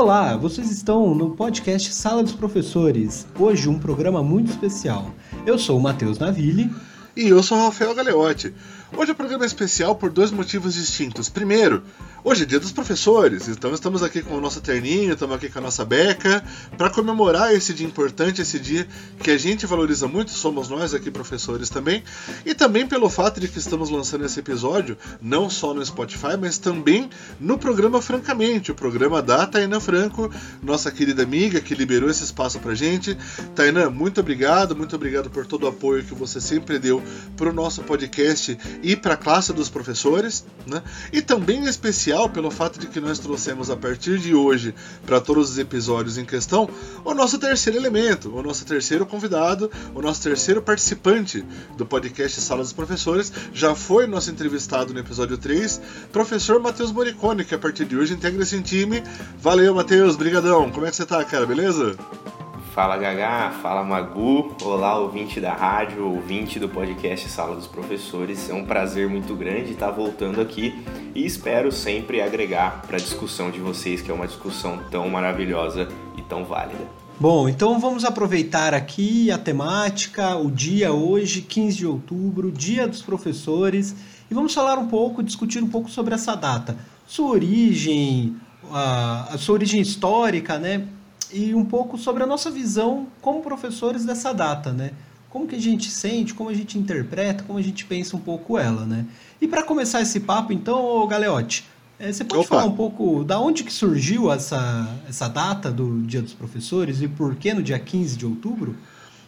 Olá, vocês estão no podcast Sala dos Professores. Hoje um programa muito especial. Eu sou o Matheus Naville. E eu sou o Rafael Galeotti. Hoje o programa é especial por dois motivos distintos. Primeiro, hoje é dia dos professores, então estamos aqui com o nosso terninho, estamos aqui com a nossa beca, para comemorar esse dia importante, esse dia que a gente valoriza muito, somos nós aqui professores também, e também pelo fato de que estamos lançando esse episódio, não só no Spotify, mas também no programa Francamente, o programa da Tainá Franco, nossa querida amiga que liberou esse espaço pra gente. Tainá, muito obrigado, muito obrigado por todo o apoio que você sempre deu para o nosso podcast e para a classe dos professores, né? e também em especial pelo fato de que nós trouxemos a partir de hoje, para todos os episódios em questão, o nosso terceiro elemento, o nosso terceiro convidado, o nosso terceiro participante do podcast Sala dos Professores, já foi nosso entrevistado no episódio 3, professor Matheus Moricone, que a partir de hoje integra esse time. Valeu, Matheus, brigadão. Como é que você tá, cara? Beleza? Fala Gagá, fala Magu, olá ouvinte da rádio, ouvinte do podcast Sala dos Professores. É um prazer muito grande estar voltando aqui e espero sempre agregar para a discussão de vocês, que é uma discussão tão maravilhosa e tão válida. Bom, então vamos aproveitar aqui a temática, o dia hoje, 15 de outubro, Dia dos Professores, e vamos falar um pouco, discutir um pouco sobre essa data, sua origem, a, sua origem histórica, né? E um pouco sobre a nossa visão como professores dessa data, né? Como que a gente sente, como a gente interpreta, como a gente pensa um pouco ela, né? E para começar esse papo, então, Galeote, é, você pode Opa. falar um pouco da onde que surgiu essa, essa data do Dia dos Professores e por que no dia 15 de outubro?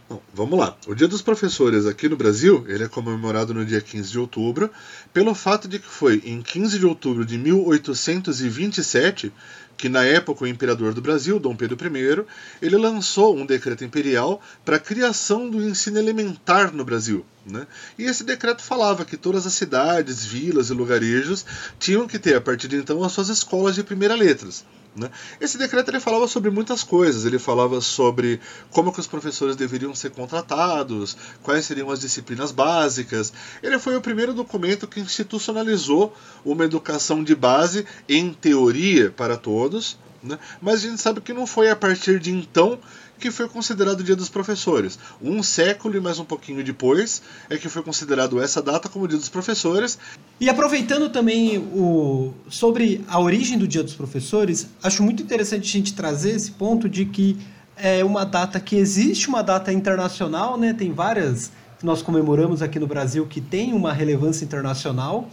Bom, vamos lá. O Dia dos Professores aqui no Brasil, ele é comemorado no dia 15 de outubro, pelo fato de que foi em 15 de outubro de 1827 que na época o imperador do Brasil, Dom Pedro I, ele lançou um decreto imperial para a criação do ensino elementar no Brasil. Né? E esse decreto falava que todas as cidades, vilas e lugarejos tinham que ter, a partir de então, as suas escolas de primeira letras. Né? Esse decreto ele falava sobre muitas coisas. Ele falava sobre como que os professores deveriam ser contratados, quais seriam as disciplinas básicas. Ele foi o primeiro documento que institucionalizou uma educação de base, em teoria, para todos. Né? Mas a gente sabe que não foi a partir de então que foi considerado o Dia dos Professores. Um século e mais um pouquinho depois é que foi considerado essa data como Dia dos Professores. E aproveitando também o sobre a origem do Dia dos Professores, acho muito interessante a gente trazer esse ponto de que é uma data que existe uma data internacional, né? Tem várias que nós comemoramos aqui no Brasil que tem uma relevância internacional.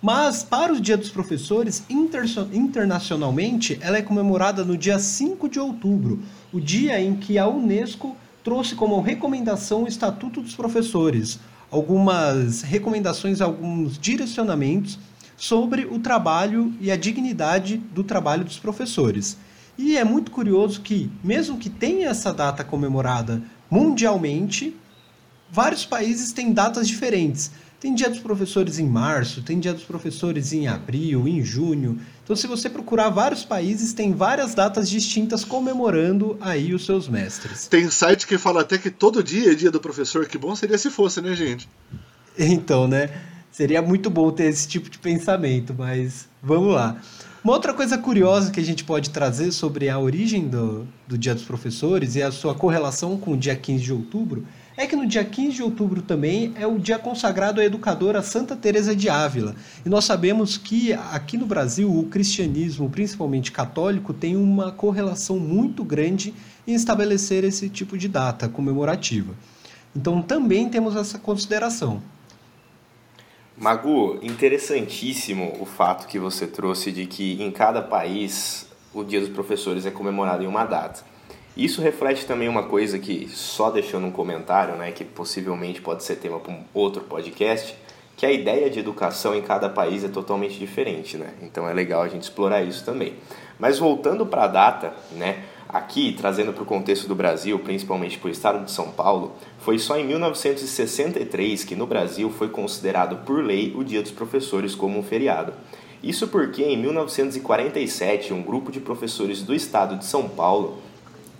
Mas para o Dia dos Professores, internacionalmente, ela é comemorada no dia 5 de outubro, o dia em que a Unesco trouxe como recomendação o Estatuto dos Professores, algumas recomendações, alguns direcionamentos sobre o trabalho e a dignidade do trabalho dos professores. E é muito curioso que, mesmo que tenha essa data comemorada mundialmente, vários países têm datas diferentes. Tem dia dos professores em março, tem dia dos professores em abril, em junho. Então, se você procurar vários países, tem várias datas distintas comemorando aí os seus mestres. Tem site que fala até que todo dia é dia do professor. Que bom seria se fosse, né, gente? Então, né? Seria muito bom ter esse tipo de pensamento, mas vamos lá. Uma outra coisa curiosa que a gente pode trazer sobre a origem do, do Dia dos Professores e a sua correlação com o dia 15 de outubro é que no dia 15 de outubro também é o dia consagrado à educadora Santa Teresa de Ávila. E nós sabemos que aqui no Brasil o cristianismo, principalmente católico, tem uma correlação muito grande em estabelecer esse tipo de data comemorativa. Então também temos essa consideração. Magu, interessantíssimo o fato que você trouxe de que em cada país o Dia dos Professores é comemorado em uma data. Isso reflete também uma coisa que, só deixando um comentário, né, que possivelmente pode ser tema para um outro podcast, que a ideia de educação em cada país é totalmente diferente, né? Então é legal a gente explorar isso também. Mas voltando para a data, né? Aqui, trazendo para o contexto do Brasil, principalmente para o estado de São Paulo, foi só em 1963 que no Brasil foi considerado por lei o Dia dos Professores como um feriado. Isso porque em 1947 um grupo de professores do estado de São Paulo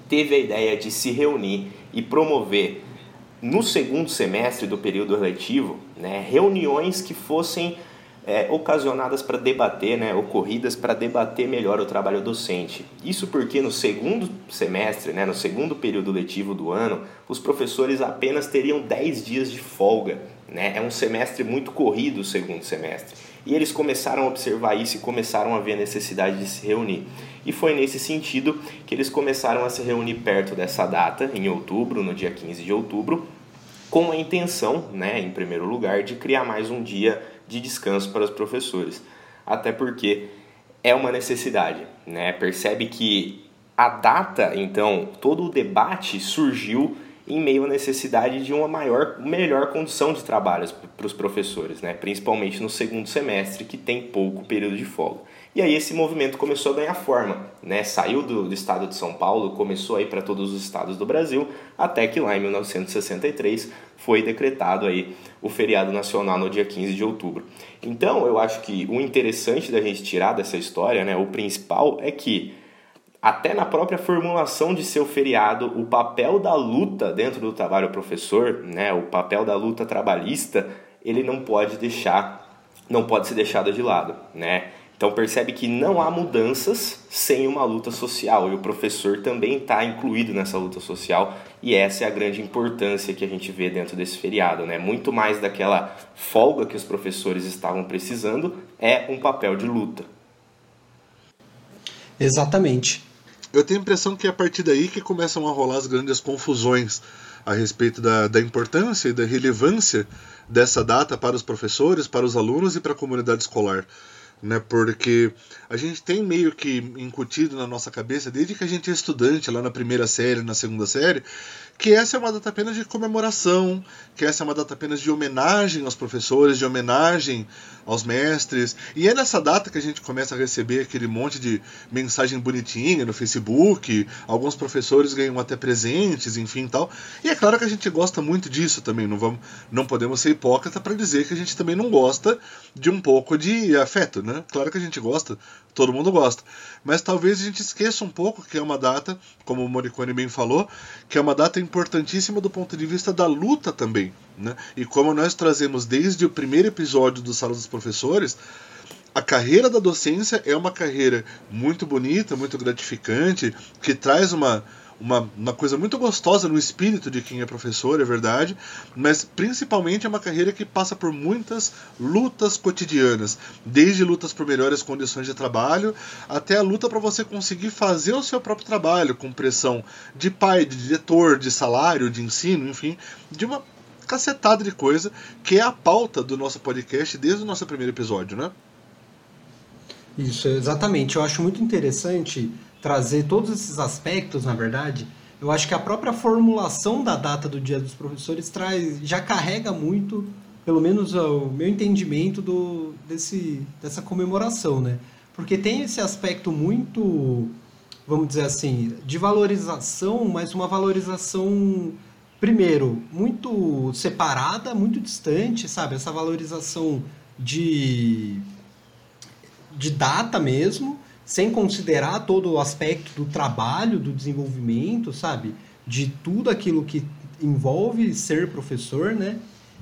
teve a ideia de se reunir e promover no segundo semestre do período letivo né, reuniões que fossem é, ocasionadas para debater, né, ocorridas para debater melhor o trabalho docente. Isso porque no segundo semestre, né, no segundo período letivo do ano, os professores apenas teriam 10 dias de folga. Né? É um semestre muito corrido o segundo semestre. E eles começaram a observar isso e começaram a ver a necessidade de se reunir. E foi nesse sentido que eles começaram a se reunir perto dessa data, em outubro, no dia 15 de outubro, com a intenção, né, em primeiro lugar, de criar mais um dia de descanso para os professores. Até porque é uma necessidade, né? Percebe que a data, então, todo o debate surgiu em meio à necessidade de uma maior, melhor condição de trabalho para os professores, né? principalmente no segundo semestre, que tem pouco período de folga. E aí esse movimento começou a ganhar forma, né? saiu do, do estado de São Paulo, começou a ir para todos os estados do Brasil, até que lá em 1963 foi decretado aí o feriado nacional no dia 15 de outubro. Então eu acho que o interessante da gente tirar dessa história, né, o principal é que até na própria formulação de seu feriado, o papel da luta dentro do trabalho professor, né, o papel da luta trabalhista, ele não pode deixar, não pode ser deixado de lado, né? Então percebe que não há mudanças sem uma luta social e o professor também está incluído nessa luta social e essa é a grande importância que a gente vê dentro desse feriado, né? Muito mais daquela folga que os professores estavam precisando é um papel de luta. Exatamente. Eu tenho a impressão que é a partir daí que começam a rolar as grandes confusões a respeito da, da importância e da relevância dessa data para os professores, para os alunos e para a comunidade escolar né? Porque a gente tem meio que incutido na nossa cabeça, desde que a gente é estudante, lá na primeira série, na segunda série, que essa é uma data apenas de comemoração, que essa é uma data apenas de homenagem aos professores, de homenagem aos mestres. E é nessa data que a gente começa a receber aquele monte de mensagem bonitinha no Facebook, alguns professores ganham até presentes, enfim tal. E é claro que a gente gosta muito disso também, não vamos não podemos ser hipócrita para dizer que a gente também não gosta de um pouco de afeto, né? Claro que a gente gosta, todo mundo gosta. Mas talvez a gente esqueça um pouco que é uma data, como o Morricone bem falou, que é uma data importantíssima do ponto de vista da luta também. Né? E como nós trazemos desde o primeiro episódio do Sala dos Professores, a carreira da docência é uma carreira muito bonita, muito gratificante, que traz uma, uma, uma coisa muito gostosa no espírito de quem é professor, é verdade, mas principalmente é uma carreira que passa por muitas lutas cotidianas, desde lutas por melhores condições de trabalho até a luta para você conseguir fazer o seu próprio trabalho com pressão de pai, de diretor, de salário, de ensino, enfim, de uma cacetada de coisa que é a pauta do nosso podcast desde o nosso primeiro episódio, né? Isso, exatamente. Eu acho muito interessante trazer todos esses aspectos, na verdade, eu acho que a própria formulação da data do Dia dos Professores traz, já carrega muito, pelo menos o meu entendimento do, desse, dessa comemoração, né? Porque tem esse aspecto muito, vamos dizer assim, de valorização, mas uma valorização, primeiro, muito separada, muito distante, sabe? Essa valorização de, de data mesmo, sem considerar todo o aspecto do trabalho, do desenvolvimento, sabe? De tudo aquilo que envolve ser professor, né?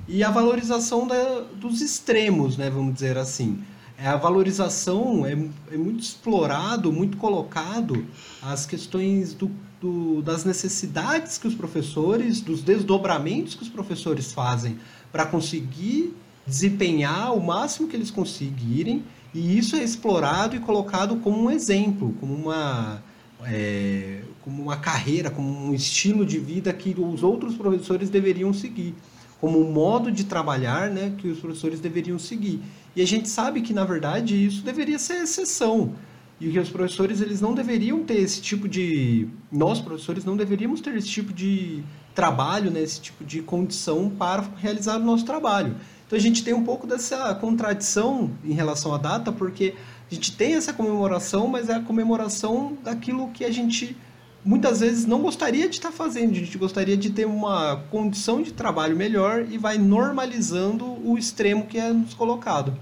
E a valorização da, dos extremos, né? Vamos dizer assim. É, a valorização é, é muito explorado, muito colocado as questões do, do, das necessidades que os professores, dos desdobramentos que os professores fazem para conseguir desempenhar o máximo que eles conseguirem e isso é explorado e colocado como um exemplo, como uma, é, como uma carreira, como um estilo de vida que os outros professores deveriam seguir, como um modo de trabalhar né, que os professores deveriam seguir. E a gente sabe que, na verdade, isso deveria ser exceção. E que os professores eles não deveriam ter esse tipo de. Nós, professores, não deveríamos ter esse tipo de trabalho, né, esse tipo de condição para realizar o nosso trabalho. Então a gente tem um pouco dessa contradição em relação à data, porque a gente tem essa comemoração, mas é a comemoração daquilo que a gente muitas vezes não gostaria de estar fazendo, a gente gostaria de ter uma condição de trabalho melhor e vai normalizando o extremo que é nos colocado.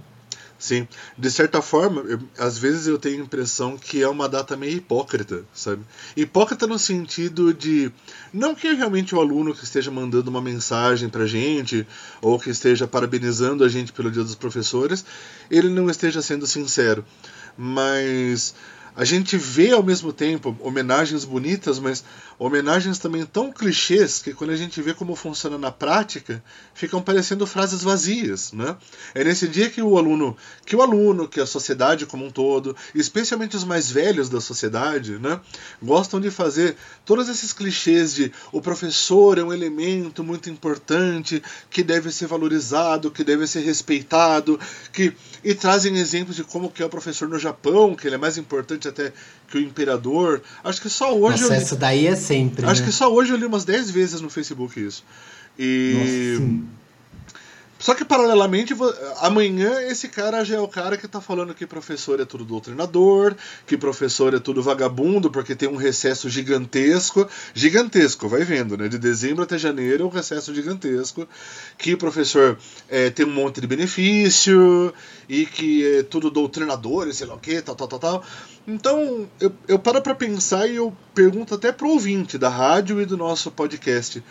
Sim, de certa forma, eu, às vezes eu tenho a impressão que é uma data meio hipócrita, sabe? Hipócrita no sentido de não que realmente o aluno que esteja mandando uma mensagem pra gente ou que esteja parabenizando a gente pelo Dia dos Professores, ele não esteja sendo sincero, mas a gente vê ao mesmo tempo homenagens bonitas, mas homenagens também tão clichês que quando a gente vê como funciona na prática, ficam parecendo frases vazias, né? É nesse dia que o aluno, que o aluno, que a sociedade como um todo, especialmente os mais velhos da sociedade, né, gostam de fazer todos esses clichês de o professor é um elemento muito importante, que deve ser valorizado, que deve ser respeitado, que e trazem exemplos de como que é o professor no Japão, que ele é mais importante até que o imperador. Acho que só hoje Nossa, eu li... essa daí é sempre. Acho né? que só hoje eu li umas 10 vezes no Facebook isso. E. Nossa, só que, paralelamente, amanhã esse cara já é o cara que tá falando que professor é tudo doutrinador, que professor é tudo vagabundo, porque tem um recesso gigantesco. Gigantesco, vai vendo, né? De dezembro até janeiro é um recesso gigantesco. Que professor é, tem um monte de benefício, e que é tudo doutrinador, e sei lá o que, tal, tal, tal, tal. Então, eu, eu paro pra pensar e eu pergunto até pro ouvinte da rádio e do nosso podcast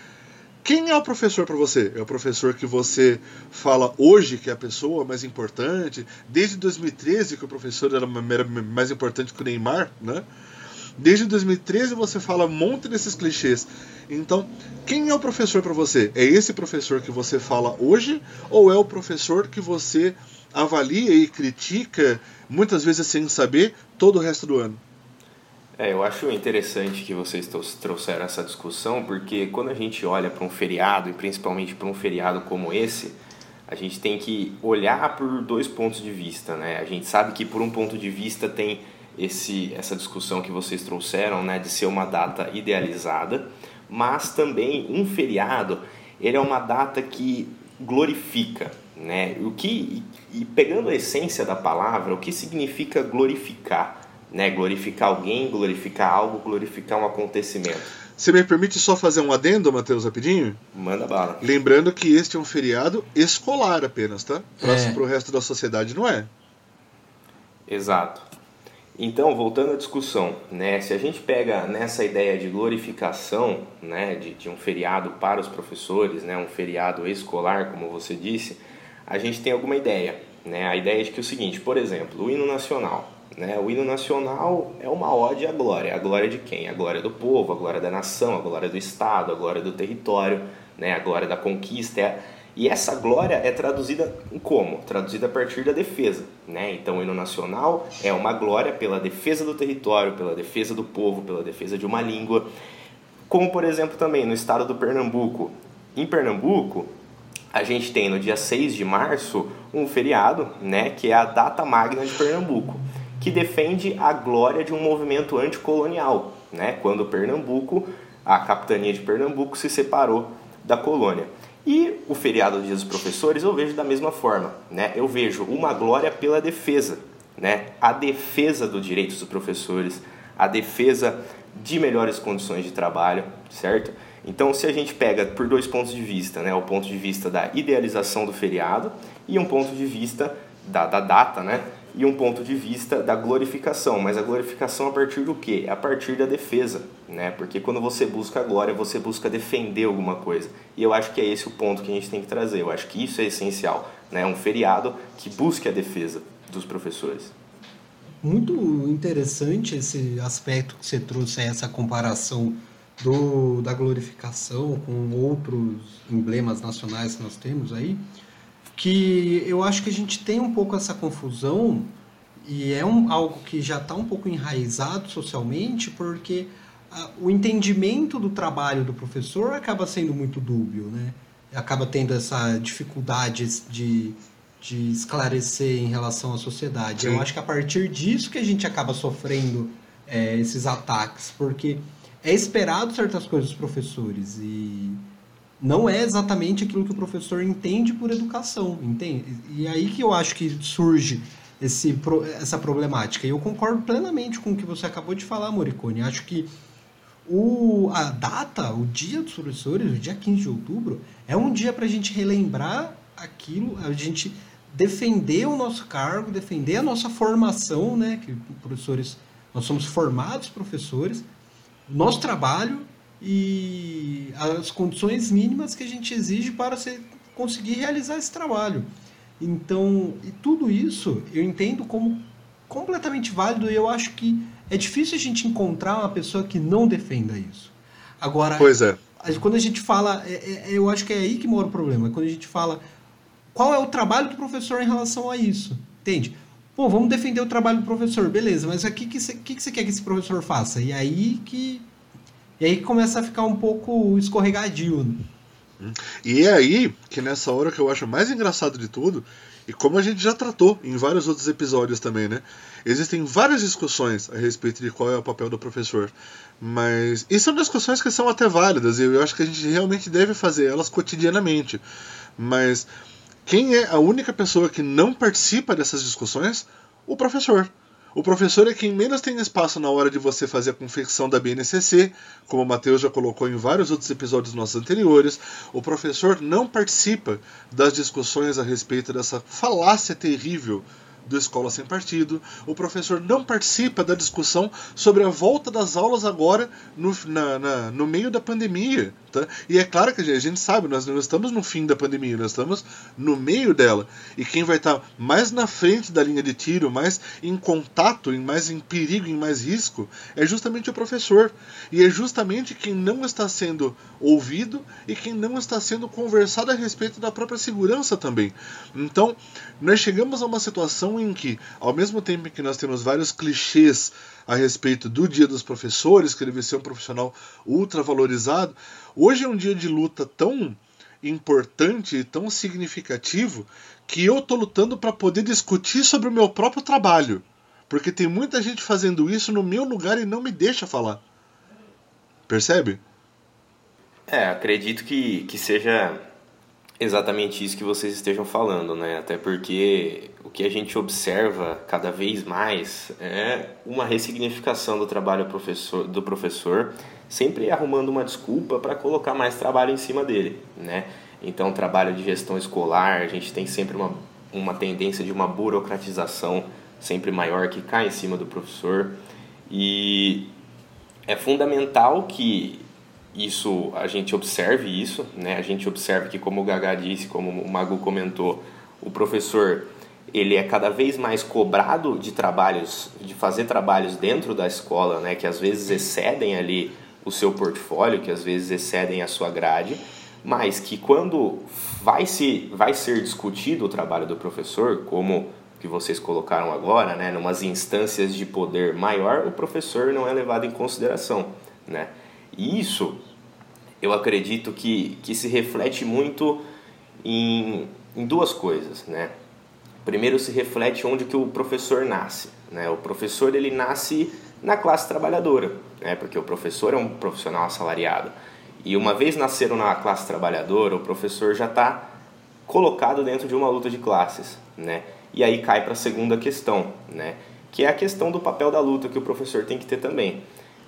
quem é o professor para você? É o professor que você fala hoje que é a pessoa mais importante? Desde 2013 que o professor era mais importante que o Neymar, né? Desde 2013 você fala um monte desses clichês. Então, quem é o professor para você? É esse professor que você fala hoje ou é o professor que você avalia e critica, muitas vezes sem saber, todo o resto do ano? É, eu acho interessante que vocês trouxeram essa discussão, porque quando a gente olha para um feriado, e principalmente para um feriado como esse, a gente tem que olhar por dois pontos de vista, né? A gente sabe que por um ponto de vista tem esse, essa discussão que vocês trouxeram, né, de ser uma data idealizada, mas também um feriado, ele é uma data que glorifica, né? O que e pegando a essência da palavra, o que significa glorificar? Né? Glorificar alguém, glorificar algo, glorificar um acontecimento. Você me permite só fazer um adendo, Matheus, rapidinho? Manda bala. Lembrando que este é um feriado escolar apenas, tá? Para é. o resto da sociedade não é. Exato. Então, voltando à discussão, né, se a gente pega nessa ideia de glorificação né, de, de um feriado para os professores, né, um feriado escolar, como você disse, a gente tem alguma ideia. Né? A ideia é de que é o seguinte, por exemplo, o hino nacional. Né? O hino nacional é uma ode à glória. A glória de quem? A glória do povo, a glória da nação, a glória do Estado, a glória do território, né? a glória da conquista. E essa glória é traduzida como? Traduzida a partir da defesa. Né? Então, o hino nacional é uma glória pela defesa do território, pela defesa do povo, pela defesa de uma língua. Como, por exemplo, também no estado do Pernambuco. Em Pernambuco, a gente tem no dia 6 de março um feriado, né, que é a data magna de Pernambuco que defende a glória de um movimento anticolonial, né? quando Pernambuco, a capitania de Pernambuco se separou da colônia. E o feriado do dos Professores eu vejo da mesma forma, né? Eu vejo uma glória pela defesa, né? A defesa dos direitos dos professores, a defesa de melhores condições de trabalho, certo? Então, se a gente pega por dois pontos de vista, né? O ponto de vista da idealização do feriado e um ponto de vista da, da data, né? E um ponto de vista da glorificação, mas a glorificação a partir do quê? A partir da defesa, né? Porque quando você busca a glória, você busca defender alguma coisa. E eu acho que é esse o ponto que a gente tem que trazer. Eu acho que isso é essencial, né? Um feriado que busque a defesa dos professores. Muito interessante esse aspecto que você trouxe, essa comparação do, da glorificação com outros emblemas nacionais que nós temos aí que eu acho que a gente tem um pouco essa confusão e é um, algo que já está um pouco enraizado socialmente, porque a, o entendimento do trabalho do professor acaba sendo muito dúbio, né? Acaba tendo essa dificuldade de, de esclarecer em relação à sociedade. Sim. Eu acho que a partir disso que a gente acaba sofrendo é, esses ataques, porque é esperado certas coisas dos professores e não é exatamente aquilo que o professor entende por educação, entende? E aí que eu acho que surge esse, essa problemática. E eu concordo plenamente com o que você acabou de falar, Moricone. Acho que o, a data, o dia dos professores, o dia 15 de outubro, é um dia para a gente relembrar aquilo, a gente defender o nosso cargo, defender a nossa formação, né? Que professores, nós somos formados professores, nosso trabalho e as condições mínimas que a gente exige para ser, conseguir realizar esse trabalho. Então, e tudo isso eu entendo como completamente válido e eu acho que é difícil a gente encontrar uma pessoa que não defenda isso. Agora, pois é. quando a gente fala, é, é, eu acho que é aí que mora o problema. Quando a gente fala qual é o trabalho do professor em relação a isso, entende? Pô, vamos defender o trabalho do professor, beleza, mas o que, que, você, que, que você quer que esse professor faça? E aí que. E aí começa a ficar um pouco escorregadio. Né? E é aí que nessa hora que eu acho mais engraçado de tudo, e como a gente já tratou em vários outros episódios também, né? Existem várias discussões a respeito de qual é o papel do professor. Mas. E são discussões que são até válidas, e eu acho que a gente realmente deve fazer elas cotidianamente. Mas quem é a única pessoa que não participa dessas discussões? O professor. O professor é quem menos tem espaço na hora de você fazer a confecção da BNCC, como o Matheus já colocou em vários outros episódios nossos anteriores. O professor não participa das discussões a respeito dessa falácia terrível do Escola Sem Partido. O professor não participa da discussão sobre a volta das aulas agora no, na, na, no meio da pandemia. Tá? E é claro que a gente sabe, nós não estamos no fim da pandemia, nós estamos no meio dela. E quem vai estar mais na frente da linha de tiro, mais em contato, em mais em perigo, em mais risco, é justamente o professor. E é justamente quem não está sendo ouvido e quem não está sendo conversado a respeito da própria segurança também. Então, nós chegamos a uma situação em que, ao mesmo tempo que nós temos vários clichês a respeito do Dia dos Professores, que deve ser um profissional ultra valorizado, hoje é um dia de luta tão importante e tão significativo que eu estou lutando para poder discutir sobre o meu próprio trabalho. Porque tem muita gente fazendo isso no meu lugar e não me deixa falar. Percebe? É, acredito que, que seja exatamente isso que vocês estejam falando, né? Até porque o que a gente observa cada vez mais é uma ressignificação do trabalho professor, do professor, sempre arrumando uma desculpa para colocar mais trabalho em cima dele, né? Então, trabalho de gestão escolar, a gente tem sempre uma, uma tendência de uma burocratização sempre maior que cai em cima do professor e é fundamental que isso a gente observe isso, né? A gente observa que como o Gaga disse, como o Magu comentou, o professor ele é cada vez mais cobrado de trabalhos, de fazer trabalhos dentro da escola, né? Que às vezes excedem ali o seu portfólio, que às vezes excedem a sua grade, mas que quando vai se vai ser discutido o trabalho do professor, como que vocês colocaram agora, né? Numas instâncias de poder maior, o professor não é levado em consideração, né? E isso, eu acredito que, que se reflete muito em, em duas coisas, né? Primeiro se reflete onde que o professor nasce, né? O professor ele nasce na classe trabalhadora, né? Porque o professor é um profissional assalariado. E uma vez nasceram na classe trabalhadora, o professor já está colocado dentro de uma luta de classes, né? E aí cai para a segunda questão, né? Que é a questão do papel da luta que o professor tem que ter também.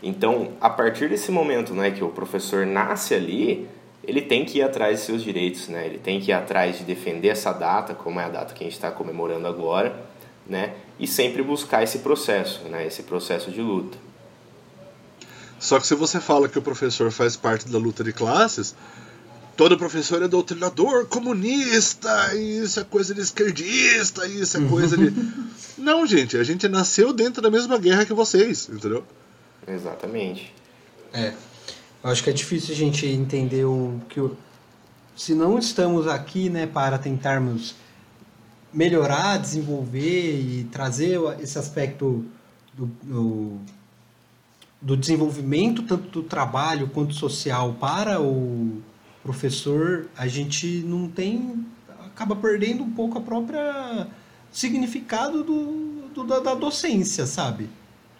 Então, a partir desse momento né, que o professor nasce ali, ele tem que ir atrás de seus direitos, né? ele tem que ir atrás de defender essa data, como é a data que a gente está comemorando agora, né? e sempre buscar esse processo, né? esse processo de luta. Só que se você fala que o professor faz parte da luta de classes, todo professor é doutrinador, comunista, isso é coisa de esquerdista, isso é coisa de. Não, gente, a gente nasceu dentro da mesma guerra que vocês, entendeu? Exatamente. É. Eu acho que é difícil a gente entender o que o, se não estamos aqui, né, para tentarmos melhorar, desenvolver e trazer esse aspecto do, do, do desenvolvimento tanto do trabalho quanto social para o professor, a gente não tem acaba perdendo um pouco a própria significado do, do da, da docência, sabe?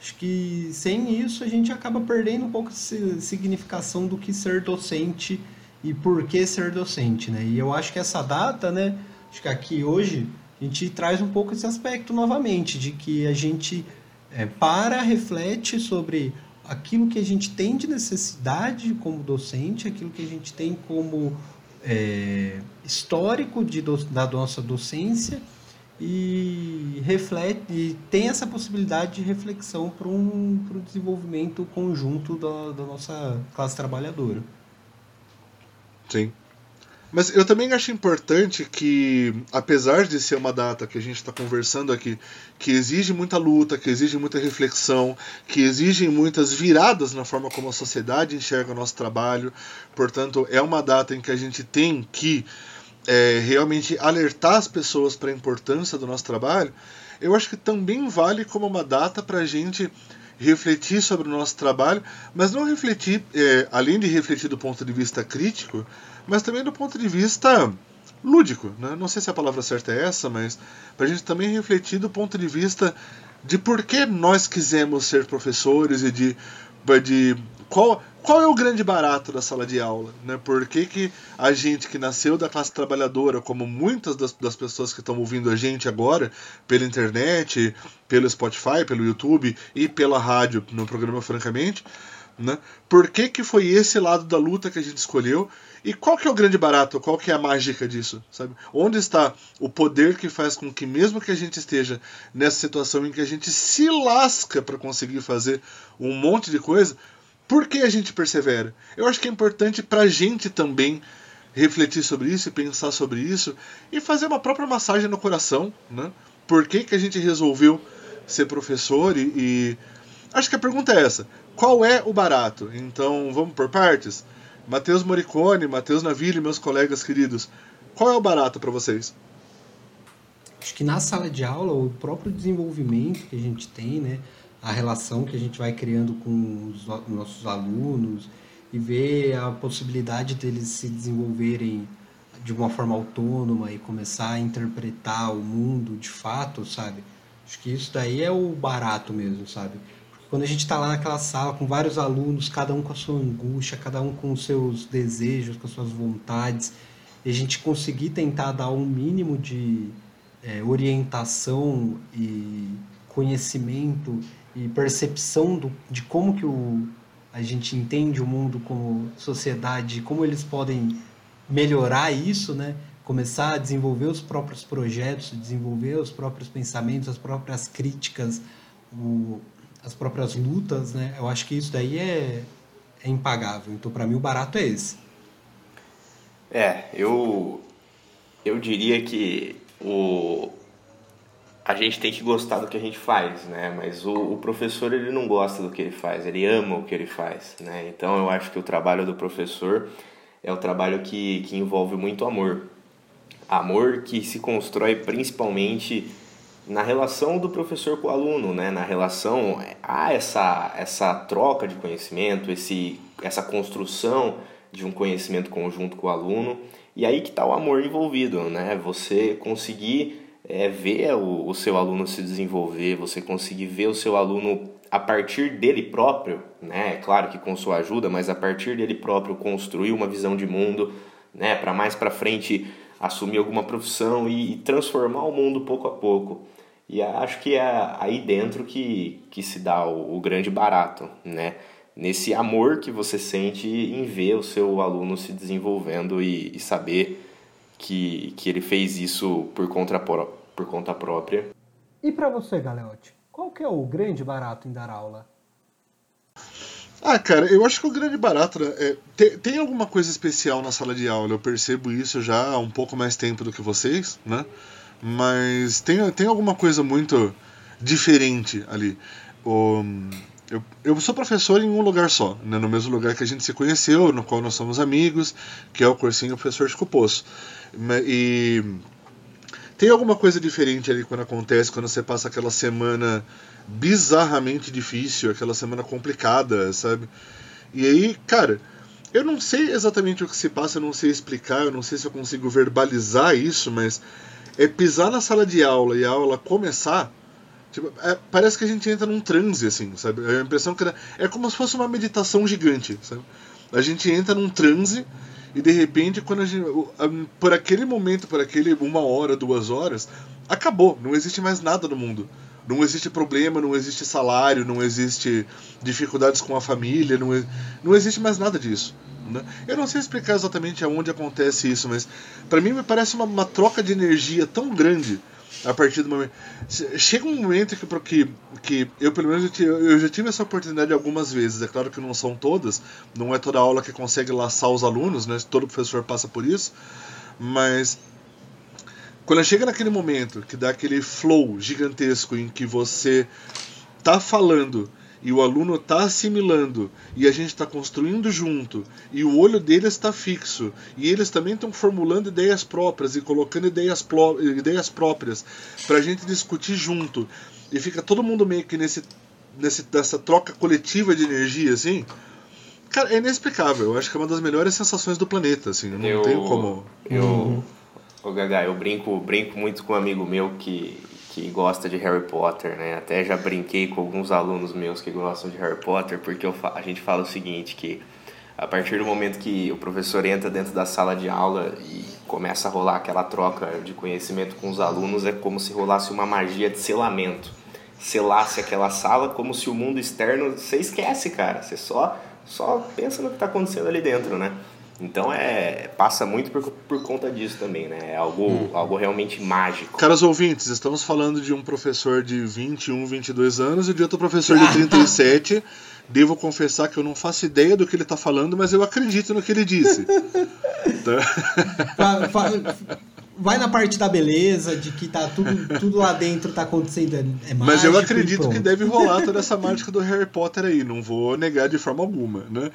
Acho que sem isso a gente acaba perdendo um pouco a significação do que ser docente e por que ser docente, né? E eu acho que essa data, né? Acho que aqui hoje a gente traz um pouco esse aspecto novamente, de que a gente é, para, reflete sobre aquilo que a gente tem de necessidade como docente, aquilo que a gente tem como é, histórico de, da nossa docência e reflete e tem essa possibilidade de reflexão para um, o desenvolvimento conjunto da, da nossa classe trabalhadora. Sim. Mas eu também acho importante que, apesar de ser uma data que a gente está conversando aqui, que exige muita luta, que exige muita reflexão, que exige muitas viradas na forma como a sociedade enxerga o nosso trabalho, portanto, é uma data em que a gente tem que é, realmente alertar as pessoas para a importância do nosso trabalho, eu acho que também vale como uma data para a gente refletir sobre o nosso trabalho, mas não refletir, é, além de refletir do ponto de vista crítico, mas também do ponto de vista lúdico. Né? Não sei se a palavra certa é essa, mas para a gente também refletir do ponto de vista de por que nós quisemos ser professores e de, de qual, qual é o grande barato da sala de aula? Né? Por que, que a gente que nasceu da classe trabalhadora, como muitas das, das pessoas que estão ouvindo a gente agora, pela internet, pelo Spotify, pelo YouTube e pela rádio no programa Francamente, né? por que, que foi esse lado da luta que a gente escolheu? E qual que é o grande barato? Qual que é a mágica disso? Sabe? Onde está o poder que faz com que mesmo que a gente esteja nessa situação em que a gente se lasca para conseguir fazer um monte de coisa, por que a gente persevera? Eu acho que é importante para a gente também refletir sobre isso e pensar sobre isso e fazer uma própria massagem no coração, né? Por que, que a gente resolveu ser professor e, e... acho que a pergunta é essa: qual é o barato? Então vamos por partes. Matheus Moricone, Matheus Naville, meus colegas queridos, qual é o barato para vocês? Acho que na sala de aula o próprio desenvolvimento que a gente tem, né? A relação que a gente vai criando com os nossos alunos e ver a possibilidade deles se desenvolverem de uma forma autônoma e começar a interpretar o mundo de fato, sabe? Acho que isso daí é o barato mesmo, sabe? Porque quando a gente está lá naquela sala com vários alunos, cada um com a sua angústia, cada um com os seus desejos, com as suas vontades, e a gente conseguir tentar dar um mínimo de é, orientação e conhecimento e percepção do, de como que o, a gente entende o mundo como sociedade, como eles podem melhorar isso, né? Começar a desenvolver os próprios projetos, desenvolver os próprios pensamentos, as próprias críticas, o, as próprias lutas, né? Eu acho que isso daí é, é impagável. Então, para mim, o barato é esse. É, eu eu diria que o, a gente tem que gostar do que a gente faz, né? Mas o, o, professor ele não gosta do que ele faz, ele ama o que ele faz, né? Então eu acho que o trabalho do professor é o trabalho que, que envolve muito amor. Amor que se constrói principalmente na relação do professor com o aluno, né? Na relação há essa essa troca de conhecimento, esse essa construção de um conhecimento conjunto com o aluno e aí que está o amor envolvido, né? Você conseguir é, ver o, o seu aluno se desenvolver, você conseguir ver o seu aluno a partir dele próprio, né? Claro que com sua ajuda, mas a partir dele próprio construir uma visão de mundo, né? Para mais para frente assumir alguma profissão e, e, transformar o mundo pouco a pouco. E acho que é aí dentro que, que se dá o, o grande barato, né? Nesse amor que você sente em ver o seu aluno se desenvolvendo e, e saber que, que ele fez isso por conta, por conta própria. E para você, Galeotti, qual que é o grande barato em dar aula? Ah, cara, eu acho que o grande barato né, é, tem, tem, alguma coisa especial na sala de aula. Eu percebo isso já há um pouco mais tempo do que vocês, né? Mas tem, tem alguma coisa muito diferente ali. O, eu, eu sou professor em um lugar só, né, no mesmo lugar que a gente se conheceu, no qual nós somos amigos, que é o cursinho Professor de Poço. E tem alguma coisa diferente ali quando acontece, quando você passa aquela semana bizarramente difícil, aquela semana complicada, sabe? E aí, cara, eu não sei exatamente o que se passa, eu não sei explicar, eu não sei se eu consigo verbalizar isso, mas é pisar na sala de aula e a aula começar Tipo, é, parece que a gente entra num transe, assim, sabe? É a impressão que é como se fosse uma meditação gigante, sabe? A gente entra num transe e de repente, quando a gente, por aquele momento, por aquele uma hora, duas horas, acabou. Não existe mais nada no mundo. Não existe problema, não existe salário, não existe dificuldades com a família, não, não existe mais nada disso. Né? Eu não sei explicar exatamente aonde acontece isso, mas para mim me parece uma, uma troca de energia tão grande a partir do momento. Chega um momento que, que, que eu, pelo menos, eu já tive essa oportunidade algumas vezes. É claro que não são todas, não é toda aula que consegue laçar os alunos, né? todo professor passa por isso, mas quando chega naquele momento que dá aquele flow gigantesco em que você tá falando e o aluno está assimilando. E a gente está construindo junto. E o olho deles está fixo. E eles também estão formulando ideias próprias e colocando ideias, ideias próprias para a gente discutir junto. E fica todo mundo meio que nesse, nesse nessa troca coletiva de energia assim. Cara é inexplicável. Eu acho que é uma das melhores sensações do planeta assim. Não eu, tenho como. eu uhum. Ô Gagá, eu brinco, brinco muito com um amigo meu que, que gosta de Harry Potter, né? Até já brinquei com alguns alunos meus que gostam de Harry Potter, porque a gente fala o seguinte, que a partir do momento que o professor entra dentro da sala de aula e começa a rolar aquela troca de conhecimento com os alunos, é como se rolasse uma magia de selamento. Selasse aquela sala como se o mundo externo... Você esquece, cara. Você só, só pensa no que está acontecendo ali dentro, né? Então é passa muito por, por conta disso também, né? É algo, hum. algo realmente mágico. Caros ouvintes, estamos falando de um professor de 21, 22 anos e de outro professor de 37. Devo confessar que eu não faço ideia do que ele está falando, mas eu acredito no que ele disse. tá vai na parte da beleza, de que tá tudo, tudo lá dentro tá acontecendo. É mágico, Mas eu acredito que deve rolar toda essa mágica do Harry Potter aí, não vou negar de forma alguma, né?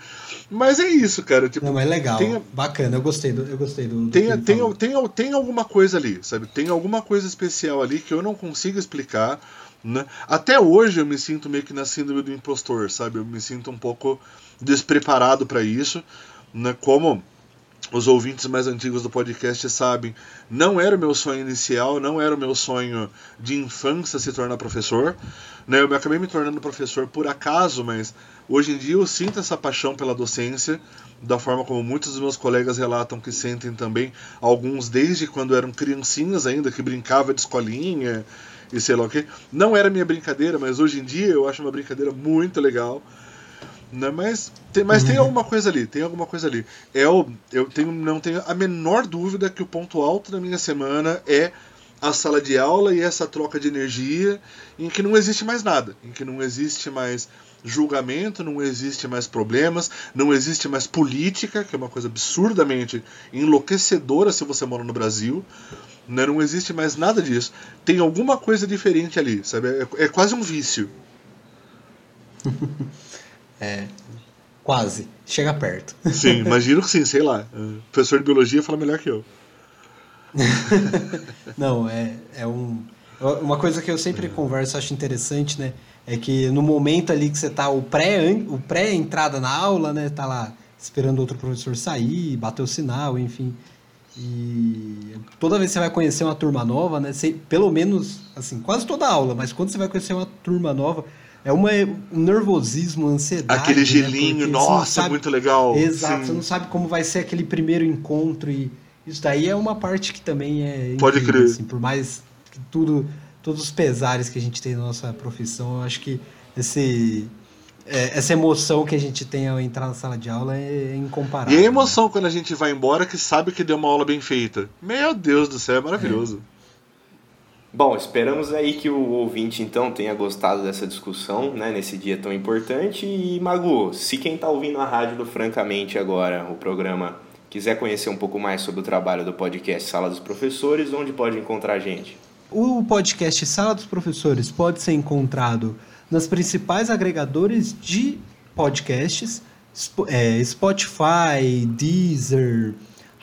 Mas é isso, cara. Tipo, não, mas legal, tem, bacana, eu gostei do. Eu gostei do, do tem, tem, tem, tem alguma coisa ali, sabe? Tem alguma coisa especial ali que eu não consigo explicar. Né? Até hoje eu me sinto meio que na síndrome do impostor, sabe? Eu me sinto um pouco despreparado para isso, né? Como os ouvintes mais antigos do podcast sabem, não era o meu sonho inicial, não era o meu sonho de infância se tornar professor. Né? Eu acabei me tornando professor por acaso, mas hoje em dia eu sinto essa paixão pela docência, da forma como muitos dos meus colegas relatam que sentem também, alguns desde quando eram criancinhas ainda, que brincava de escolinha e sei lá o que. Não era minha brincadeira, mas hoje em dia eu acho uma brincadeira muito legal. Né? Mas, tem, mas tem uhum. alguma coisa ali, tem alguma coisa ali. É o, eu tenho, não tenho a menor dúvida que o ponto alto da minha semana é a sala de aula e essa troca de energia em que não existe mais nada, em que não existe mais julgamento, não existe mais problemas, não existe mais política, que é uma coisa absurdamente enlouquecedora se você mora no Brasil. Né? Não existe mais nada disso. Tem alguma coisa diferente ali, sabe? É, é quase um vício. É, quase. Chega perto. Sim, imagino que sim, sei lá. O professor de biologia fala melhor que eu. Não, é, é um, uma coisa que eu sempre converso, acho interessante, né? É que no momento ali que você tá o pré o pré entrada na aula, né, tá lá esperando outro professor sair, bater o sinal, enfim. E toda vez que você vai conhecer uma turma nova, né, você, pelo menos assim, quase toda aula, mas quando você vai conhecer uma turma nova, é uma, um nervosismo, ansiedade. Aquele né? gelinho, né? nossa, sabe, muito legal. Exato, Sim. você não sabe como vai ser aquele primeiro encontro e isso daí é uma parte que também é. Pode incrível, crer. Assim, por mais que tudo, todos os pesares que a gente tem na nossa profissão, eu acho que esse, é, essa emoção que a gente tem ao entrar na sala de aula é incomparável. E a emoção né? quando a gente vai embora que sabe que deu uma aula bem feita. Meu Deus do céu, é maravilhoso. Bom, esperamos aí que o ouvinte então tenha gostado dessa discussão, né, nesse dia tão importante. E Magu, se quem está ouvindo a rádio do Francamente agora, o programa, quiser conhecer um pouco mais sobre o trabalho do podcast Sala dos Professores, onde pode encontrar a gente? O podcast Sala dos Professores pode ser encontrado nas principais agregadores de podcasts, é, Spotify, Deezer,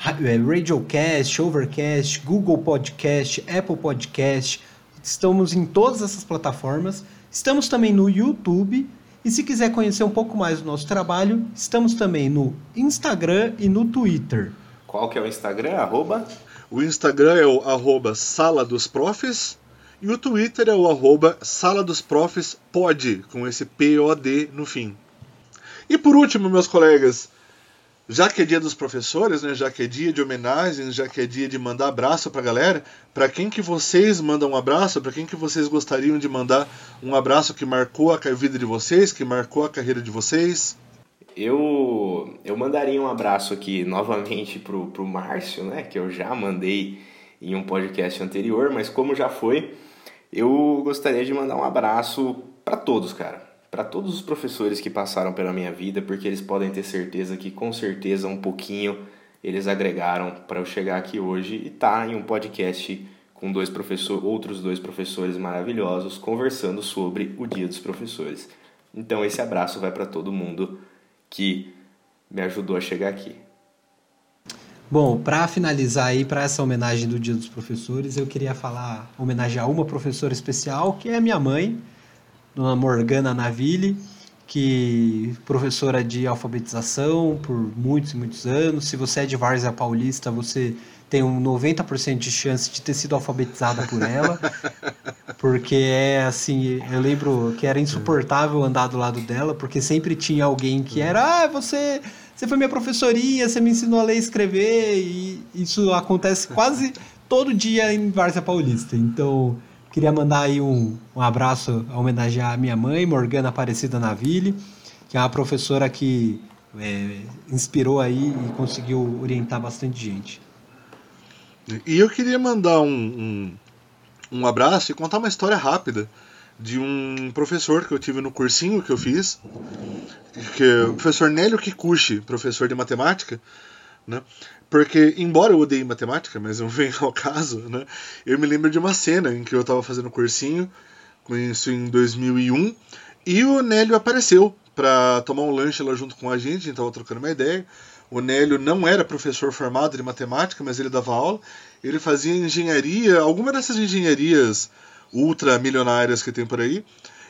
Radiocast, Overcast, Google Podcast, Apple Podcast. Estamos em todas essas plataformas. Estamos também no YouTube. E se quiser conhecer um pouco mais do nosso trabalho, estamos também no Instagram e no Twitter. Qual que é o Instagram? Arroba? O Instagram é o arroba Sala dos Profs e o Twitter é o arroba Sala dos Profs Pod, com esse P-O-D no fim. E por último, meus colegas, já que é dia dos professores, né, já que é dia de homenagens, já que é dia de mandar abraço pra galera, para quem que vocês mandam um abraço, para quem que vocês gostariam de mandar um abraço que marcou a vida de vocês, que marcou a carreira de vocês? Eu eu mandaria um abraço aqui novamente pro, pro Márcio, né, que eu já mandei em um podcast anterior, mas como já foi, eu gostaria de mandar um abraço para todos, cara. Para todos os professores que passaram pela minha vida, porque eles podem ter certeza que com certeza um pouquinho eles agregaram para eu chegar aqui hoje e estar tá em um podcast com dois professores, outros dois professores maravilhosos conversando sobre o Dia dos Professores. Então esse abraço vai para todo mundo que me ajudou a chegar aqui. Bom, para finalizar aí, para essa homenagem do Dia dos Professores, eu queria falar, homenagear uma professora especial, que é minha mãe, Dona Morgana Naville, que professora de alfabetização por muitos e muitos anos. Se você é de Várzea Paulista, você tem um 90% de chance de ter sido alfabetizada por ela. porque é assim, eu lembro que era insuportável andar do lado dela, porque sempre tinha alguém que era, ah, você você foi minha professorinha, você me ensinou a ler e escrever, e isso acontece quase todo dia em Várzea Paulista. Então, queria mandar aí um, um abraço a homenagear a minha mãe, Morgana Aparecida Naville, que é uma professora que é, inspirou aí e conseguiu orientar bastante gente. E eu queria mandar um, um, um abraço e contar uma história rápida de um professor que eu tive no cursinho que eu fiz, que é o professor Nélio Kikuchi, professor de matemática, né? Porque, embora eu odeie matemática, mas não vem ao caso, né? Eu me lembro de uma cena em que eu estava fazendo cursinho, com isso em 2001, e o Nélio apareceu para tomar um lanche lá junto com a gente, a gente estava trocando uma ideia. O Nélio não era professor formado de matemática, mas ele dava aula. Ele fazia engenharia, alguma dessas engenharias ultramilionárias que tem por aí.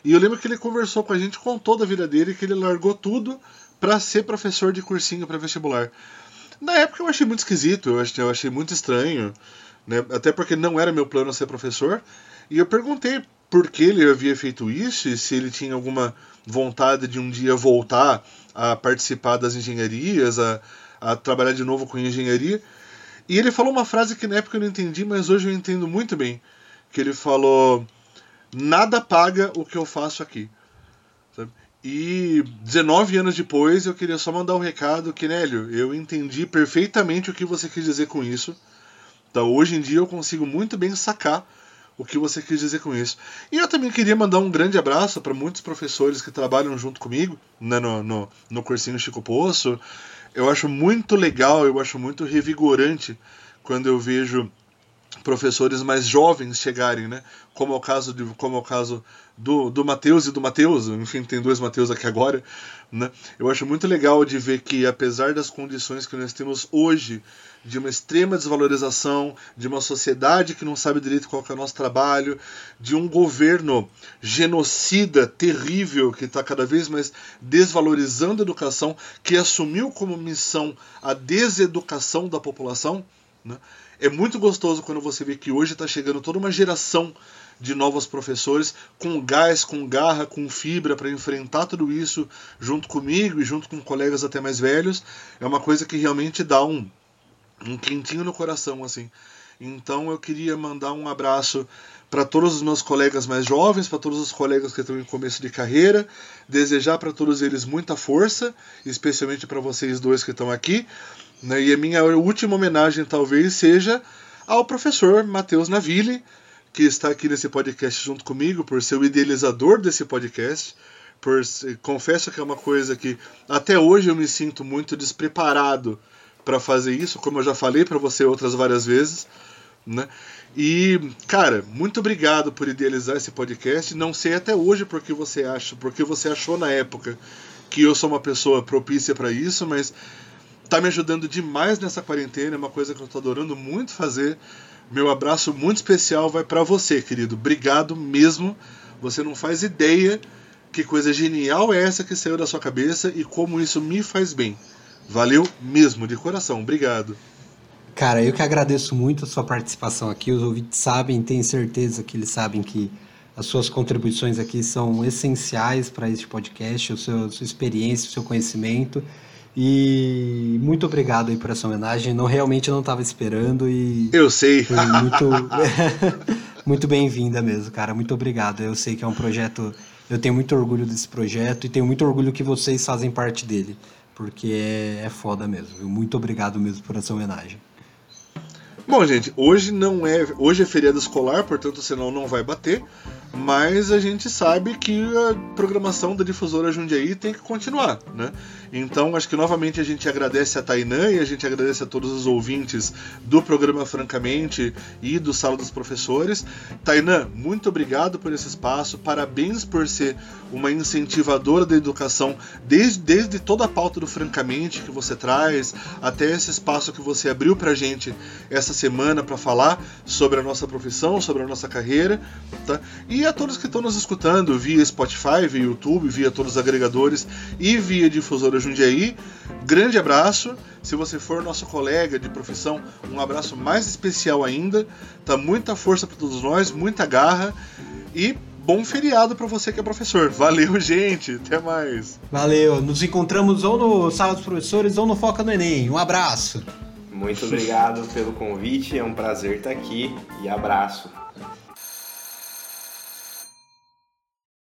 E eu lembro que ele conversou com a gente, contou da vida dele, que ele largou tudo para ser professor de cursinho para vestibular. Na época eu achei muito esquisito, eu achei, eu achei muito estranho, né? até porque não era meu plano ser professor. E eu perguntei por que ele havia feito isso e se ele tinha alguma vontade de um dia voltar a participar das engenharias, a, a trabalhar de novo com engenharia. E ele falou uma frase que na época eu não entendi, mas hoje eu entendo muito bem que ele falou: nada paga o que eu faço aqui. E 19 anos depois eu queria só mandar um recado que, Nélio, eu entendi perfeitamente o que você quis dizer com isso. Então, hoje em dia eu consigo muito bem sacar o que você quis dizer com isso. E eu também queria mandar um grande abraço para muitos professores que trabalham junto comigo né, no, no, no cursinho Chico Poço. Eu acho muito legal, eu acho muito revigorante quando eu vejo professores mais jovens chegarem, né? Como é o caso de, como é o caso do, do Mateus e do Mateus, enfim, tem dois Mateus aqui agora, né? Eu acho muito legal de ver que apesar das condições que nós temos hoje de uma extrema desvalorização, de uma sociedade que não sabe direito qual é o nosso trabalho, de um governo genocida terrível que está cada vez mais desvalorizando a educação, que assumiu como missão a deseducação da população, né? É muito gostoso quando você vê que hoje está chegando toda uma geração de novos professores com gás, com garra, com fibra para enfrentar tudo isso junto comigo e junto com colegas até mais velhos. É uma coisa que realmente dá um, um quentinho no coração assim. Então eu queria mandar um abraço para todos os meus colegas mais jovens, para todos os colegas que estão em começo de carreira, desejar para todos eles muita força, especialmente para vocês dois que estão aqui, né? E a minha última homenagem talvez seja ao professor Matheus Naville, que está aqui nesse podcast junto comigo, por ser o idealizador desse podcast. Por, confesso que é uma coisa que até hoje eu me sinto muito despreparado para fazer isso, como eu já falei para você outras várias vezes. Né? E, cara, muito obrigado por idealizar esse podcast. Não sei até hoje porque você acha, porque você achou na época que eu sou uma pessoa propícia para isso, mas tá me ajudando demais nessa quarentena, é uma coisa que eu tô adorando muito fazer. Meu abraço muito especial vai para você, querido. Obrigado mesmo. Você não faz ideia que coisa genial é essa que saiu da sua cabeça e como isso me faz bem. Valeu mesmo, de coração. Obrigado. Cara, eu que agradeço muito a sua participação aqui. Os ouvintes sabem, tenho certeza que eles sabem que as suas contribuições aqui são essenciais para este podcast, a sua, a sua experiência, o seu conhecimento. E muito obrigado aí por essa homenagem. Não realmente não estava esperando e Eu sei. Foi muito muito bem-vinda mesmo, cara. Muito obrigado. Eu sei que é um projeto, eu tenho muito orgulho desse projeto e tenho muito orgulho que vocês fazem parte dele, porque é, é foda mesmo. Muito obrigado mesmo por essa homenagem. Bom, gente, hoje não é. Hoje é feriado escolar, portanto, senão não vai bater. Mas a gente sabe que a programação da difusora Jundiaí tem que continuar, né? Então, acho que novamente a gente agradece a Tainã e a gente agradece a todos os ouvintes do programa Francamente e do Sala dos Professores. Tainã, muito obrigado por esse espaço, parabéns por ser uma incentivadora da educação desde, desde toda a pauta do Francamente que você traz, até esse espaço que você abriu pra gente essa semana para falar sobre a nossa profissão, sobre a nossa carreira, tá? E a todos que estão nos escutando via Spotify, via YouTube, via todos os agregadores e via difusora Jundiaí, grande abraço. Se você for nosso colega de profissão, um abraço mais especial ainda. Tá muita força para todos nós, muita garra e bom feriado para você que é professor. Valeu, gente. Até mais. Valeu. Nos encontramos ou no Sala dos Professores ou no Foca no Enem. Um abraço. Muito obrigado pelo convite. É um prazer estar aqui e abraço.